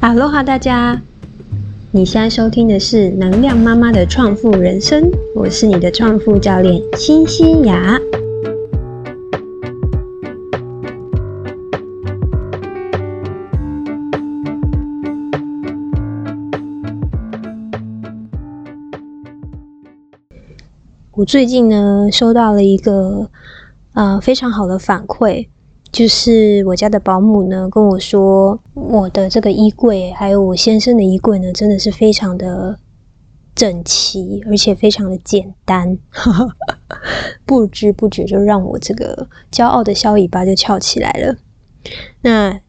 哈喽哈，大家！你现在收听的是能量妈妈的创富人生，我是你的创富教练新西雅。我最近呢，收到了一个呃非常好的反馈。就是我家的保姆呢跟我说，我的这个衣柜还有我先生的衣柜呢，真的是非常的整齐，而且非常的简单，不知不觉就让我这个骄傲的小尾巴就翘起来了。那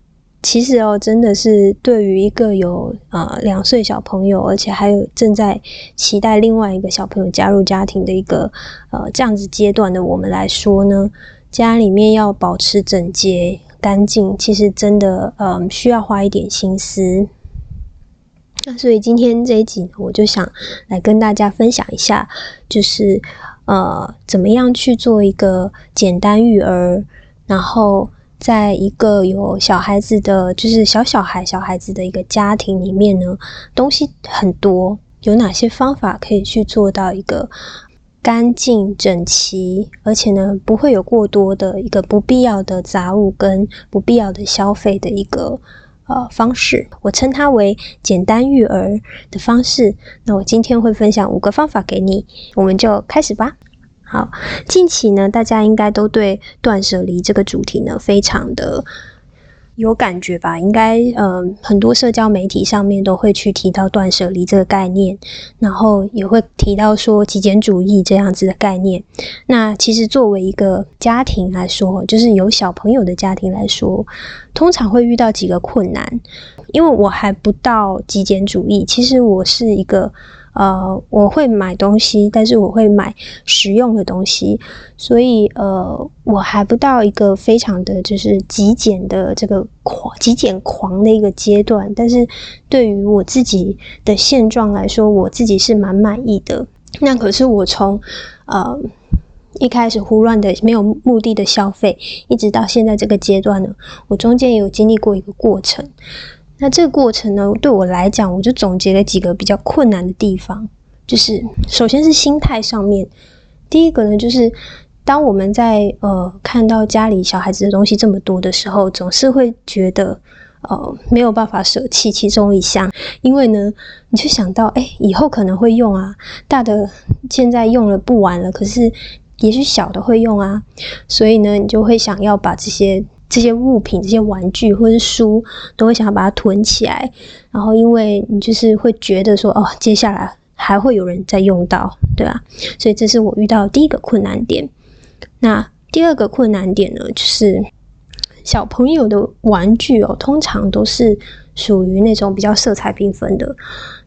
其实哦，真的是对于一个有啊两岁小朋友，而且还有正在期待另外一个小朋友加入家庭的一个呃这样子阶段的我们来说呢。家里面要保持整洁干净，其实真的，嗯，需要花一点心思。那所以今天这一集，我就想来跟大家分享一下，就是呃，怎么样去做一个简单育儿，然后在一个有小孩子的，就是小小孩、小孩子的一个家庭里面呢，东西很多，有哪些方法可以去做到一个。干净整齐，而且呢，不会有过多的一个不必要的杂物跟不必要的消费的一个呃方式，我称它为简单育儿的方式。那我今天会分享五个方法给你，我们就开始吧。好，近期呢，大家应该都对断舍离这个主题呢，非常的。有感觉吧？应该，嗯，很多社交媒体上面都会去提到断舍离这个概念，然后也会提到说极简主义这样子的概念。那其实作为一个家庭来说，就是有小朋友的家庭来说，通常会遇到几个困难。因为我还不到极简主义，其实我是一个。呃，我会买东西，但是我会买实用的东西，所以呃，我还不到一个非常的就是极简的这个狂极简狂的一个阶段。但是对于我自己的现状来说，我自己是蛮满意的。那可是我从呃一开始胡乱的没有目的的消费，一直到现在这个阶段呢，我中间有经历过一个过程。那这个过程呢，对我来讲，我就总结了几个比较困难的地方，就是首先是心态上面。第一个呢，就是当我们在呃看到家里小孩子的东西这么多的时候，总是会觉得呃没有办法舍弃其中一项，因为呢，你就想到哎以后可能会用啊，大的现在用了不玩了，可是也许小的会用啊，所以呢，你就会想要把这些。这些物品、这些玩具或者书，都会想要把它囤起来。然后，因为你就是会觉得说，哦，接下来还会有人在用到，对吧？所以，这是我遇到第一个困难点。那第二个困难点呢，就是小朋友的玩具哦，通常都是属于那种比较色彩缤纷的，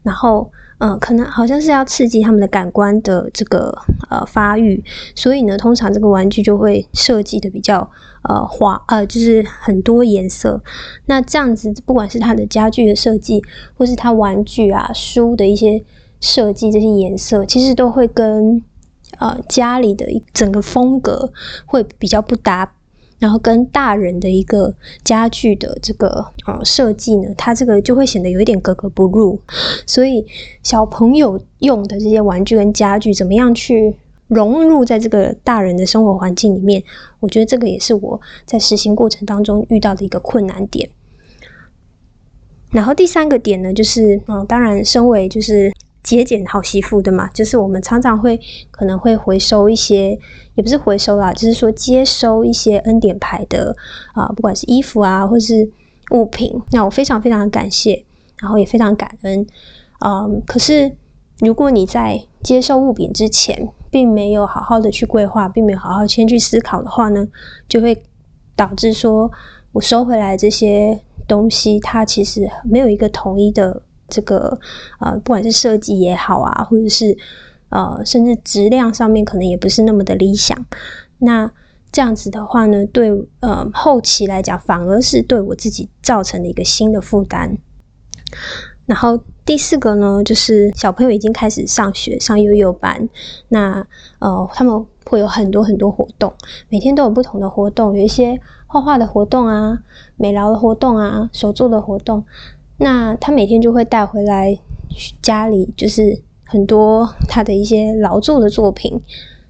然后。嗯，可能好像是要刺激他们的感官的这个呃发育，所以呢，通常这个玩具就会设计的比较呃花呃，就是很多颜色。那这样子，不管是它的家具的设计，或是它玩具啊书的一些设计，这些颜色其实都会跟呃家里的一整个风格会比较不搭。然后跟大人的一个家具的这个呃设计呢，它这个就会显得有一点格格不入。所以小朋友用的这些玩具跟家具，怎么样去融入在这个大人的生活环境里面？我觉得这个也是我在实行过程当中遇到的一个困难点。然后第三个点呢，就是嗯，当然身为就是。节俭好媳妇的嘛，就是我们常常会可能会回收一些，也不是回收啦，就是说接收一些恩典牌的啊，不管是衣服啊，或是物品，那我非常非常的感谢，然后也非常感恩。嗯，可是如果你在接受物品之前，并没有好好的去规划，并没有好好先去思考的话呢，就会导致说我收回来这些东西，它其实没有一个统一的。这个呃，不管是设计也好啊，或者是呃，甚至质量上面可能也不是那么的理想。那这样子的话呢，对呃后期来讲，反而是对我自己造成的一个新的负担。然后第四个呢，就是小朋友已经开始上学，上幼幼班，那呃他们会有很多很多活动，每天都有不同的活动，有一些画画的活动啊，美劳的活动啊，手作的活动。那他每天就会带回来家里，就是很多他的一些劳作的作品。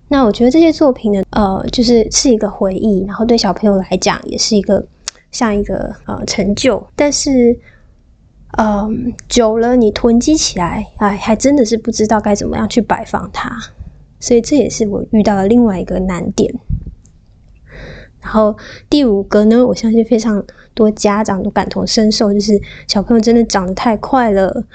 那我觉得这些作品呢，呃，就是是一个回忆，然后对小朋友来讲也是一个像一个呃成就。但是，嗯，久了你囤积起来，哎，还真的是不知道该怎么样去摆放它。所以这也是我遇到的另外一个难点。然后第五个呢，我相信非常多家长都感同身受，就是小朋友真的长得太快了。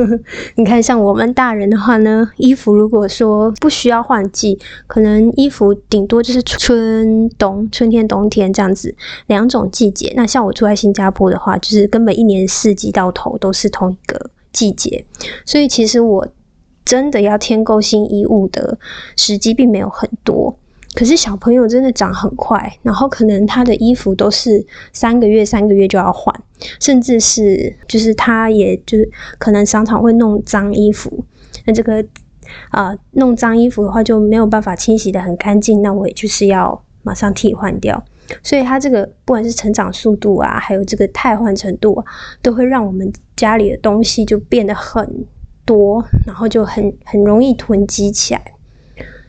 你看，像我们大人的话呢，衣服如果说不需要换季，可能衣服顶多就是春冬、春天、冬天这样子两种季节。那像我住在新加坡的话，就是根本一年四季到头都是同一个季节，所以其实我真的要添购新衣物的时机并没有很多。可是小朋友真的长很快，然后可能他的衣服都是三个月、三个月就要换，甚至是就是他也就是可能常常会弄脏衣服。那这个啊弄脏衣服的话就没有办法清洗的很干净，那我也就是要马上替换掉。所以他这个不管是成长速度啊，还有这个汰换程度啊，都会让我们家里的东西就变得很多，然后就很很容易囤积起来。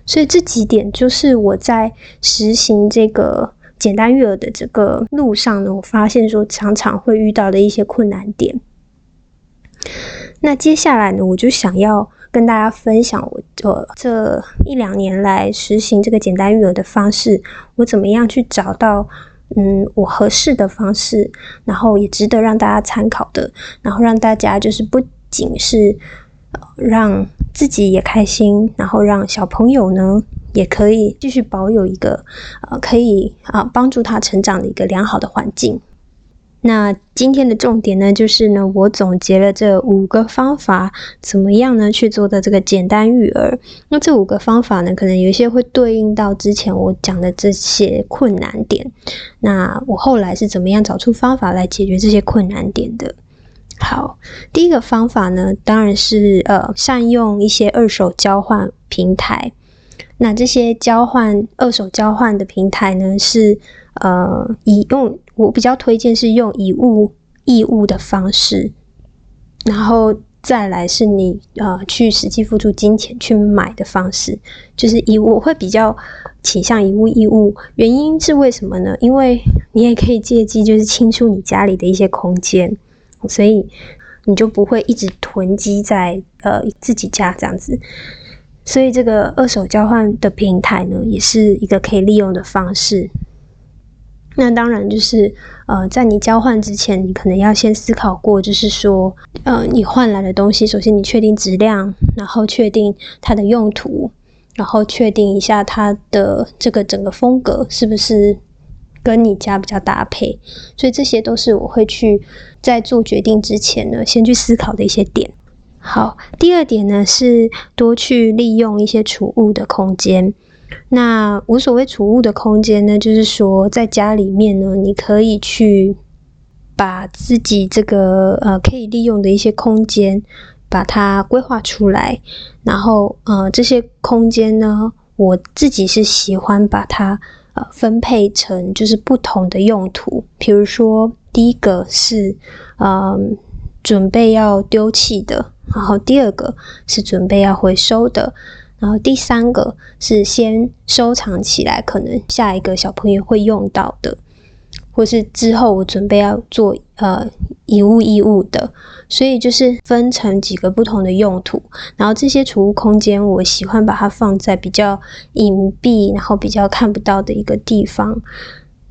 所以这几点就是我在实行这个简单育儿的这个路上呢，我发现说常常会遇到的一些困难点。那接下来呢，我就想要跟大家分享我呃这一两年来实行这个简单育儿的方式，我怎么样去找到嗯我合适的方式，然后也值得让大家参考的，然后让大家就是不仅是让。自己也开心，然后让小朋友呢也可以继续保有一个呃可以啊帮助他成长的一个良好的环境。那今天的重点呢，就是呢我总结了这五个方法，怎么样呢去做的这个简单育儿。那这五个方法呢，可能有一些会对应到之前我讲的这些困难点。那我后来是怎么样找出方法来解决这些困难点的？好，第一个方法呢，当然是呃善用一些二手交换平台。那这些交换二手交换的平台呢，是呃以用我比较推荐是用以物易物的方式，然后再来是你呃去实际付出金钱去买的方式，就是以我会比较倾向以物易物。原因是为什么呢？因为你也可以借机就是清出你家里的一些空间。所以你就不会一直囤积在呃自己家这样子，所以这个二手交换的平台呢，也是一个可以利用的方式。那当然就是呃，在你交换之前，你可能要先思考过，就是说呃，你换来的东西，首先你确定质量，然后确定它的用途，然后确定一下它的这个整个风格是不是。跟你家比较搭配，所以这些都是我会去在做决定之前呢，先去思考的一些点。好，第二点呢是多去利用一些储物的空间。那无所谓储物的空间呢，就是说在家里面呢，你可以去把自己这个呃可以利用的一些空间，把它规划出来。然后呃这些空间呢，我自己是喜欢把它。分配成就是不同的用途，比如说第一个是嗯准备要丢弃的，然后第二个是准备要回收的，然后第三个是先收藏起来，可能下一个小朋友会用到的。或是之后我准备要做呃以物易物的，所以就是分成几个不同的用途，然后这些储物空间我喜欢把它放在比较隐蔽，然后比较看不到的一个地方。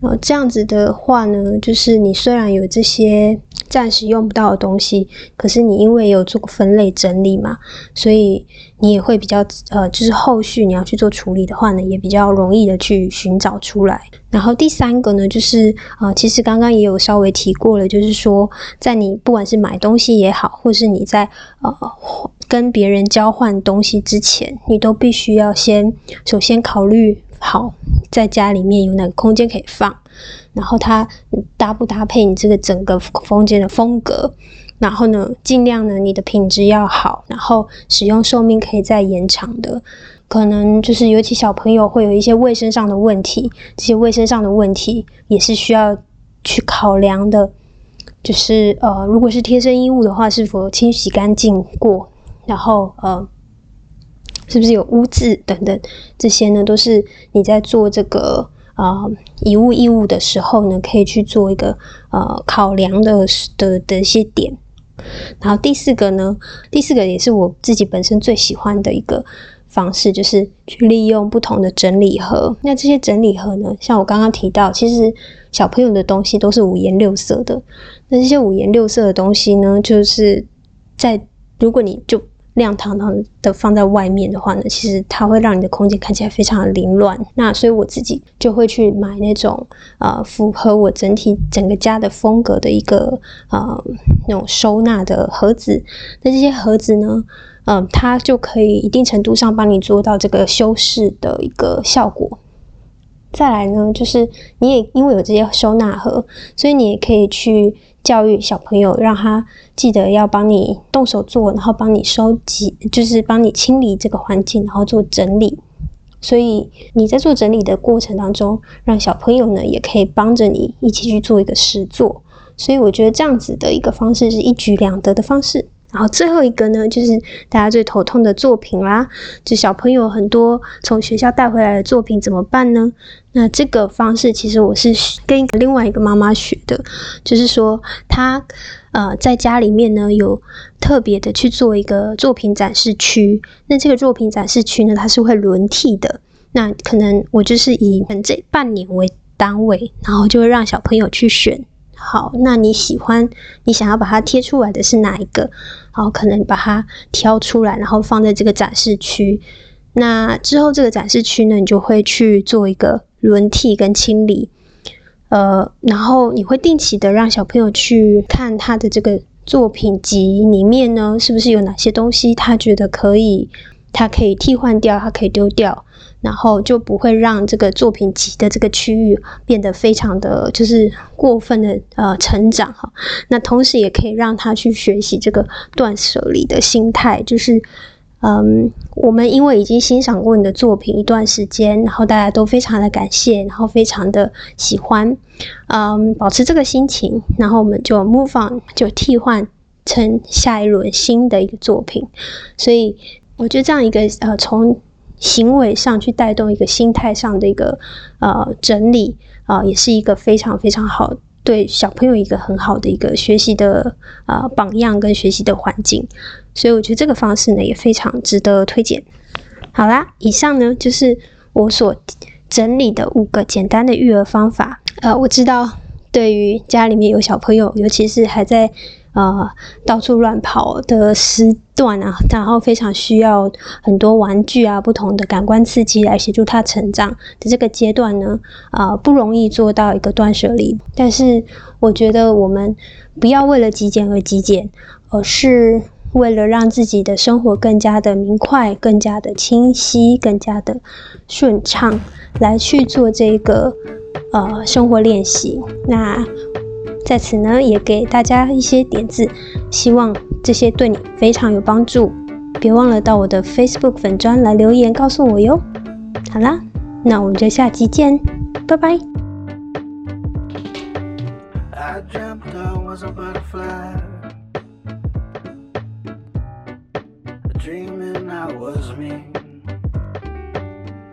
然后这样子的话呢，就是你虽然有这些暂时用不到的东西，可是你因为有做过分类整理嘛，所以你也会比较呃，就是后续你要去做处理的话呢，也比较容易的去寻找出来。然后第三个呢，就是呃，其实刚刚也有稍微提过了，就是说在你不管是买东西也好，或是你在呃跟别人交换东西之前，你都必须要先首先考虑。好，在家里面有哪个空间可以放，然后它搭不搭配你这个整个空间的风格，然后呢，尽量呢你的品质要好，然后使用寿命可以再延长的，可能就是尤其小朋友会有一些卫生上的问题，这些卫生上的问题也是需要去考量的。就是呃，如果是贴身衣物的话，是否清洗干净过？然后呃，是不是有污渍等等？这些呢，都是你在做这个啊遗物义务的时候呢，可以去做一个呃考量的的的一些点。然后第四个呢，第四个也是我自己本身最喜欢的一个方式，就是去利用不同的整理盒。那这些整理盒呢，像我刚刚提到，其实小朋友的东西都是五颜六色的。那这些五颜六色的东西呢，就是在如果你就亮堂堂的放在外面的话呢，其实它会让你的空间看起来非常的凌乱。那所以我自己就会去买那种呃符合我整体整个家的风格的一个呃那种收纳的盒子。那这些盒子呢，嗯，它就可以一定程度上帮你做到这个修饰的一个效果。再来呢，就是你也因为有这些收纳盒，所以你也可以去。教育小朋友，让他记得要帮你动手做，然后帮你收集，就是帮你清理这个环境，然后做整理。所以你在做整理的过程当中，让小朋友呢也可以帮着你一起去做一个实做。所以我觉得这样子的一个方式是一举两得的方式。然后最后一个呢，就是大家最头痛的作品啦，就小朋友很多从学校带回来的作品怎么办呢？那这个方式其实我是跟另外一个妈妈学的，就是说她呃在家里面呢有特别的去做一个作品展示区，那这个作品展示区呢它是会轮替的，那可能我就是以这半年为单位，然后就会让小朋友去选。好，那你喜欢你想要把它贴出来的是哪一个？好，可能把它挑出来，然后放在这个展示区。那之后这个展示区呢，你就会去做一个轮替跟清理。呃，然后你会定期的让小朋友去看他的这个作品集里面呢，是不是有哪些东西他觉得可以，他可以替换掉，他可以丢掉。然后就不会让这个作品集的这个区域变得非常的就是过分的呃成长哈。那同时也可以让他去学习这个断舍离的心态，就是嗯，我们因为已经欣赏过你的作品一段时间，然后大家都非常的感谢，然后非常的喜欢，嗯，保持这个心情，然后我们就 move on，就替换成下一轮新的一个作品。所以我觉得这样一个呃从。行为上去带动一个心态上的一个呃整理啊，也是一个非常非常好对小朋友一个很好的一个学习的啊榜样跟学习的环境，所以我觉得这个方式呢也非常值得推荐。好啦，以上呢就是我所整理的五个简单的育儿方法。呃，我知道对于家里面有小朋友，尤其是还在。呃，到处乱跑的时段啊，然后非常需要很多玩具啊，不同的感官刺激来协助他成长的这个阶段呢，啊，不容易做到一个断舍离。但是，我觉得我们不要为了极简而极简，而是为了让自己的生活更加的明快、更加的清晰、更加的顺畅，来去做这个呃生活练习。那。在此呢，也给大家一些点子，希望这些对你非常有帮助。别忘了到我的 Facebook 粉专来留言告诉我哟。好啦，那我们就下期见，拜拜。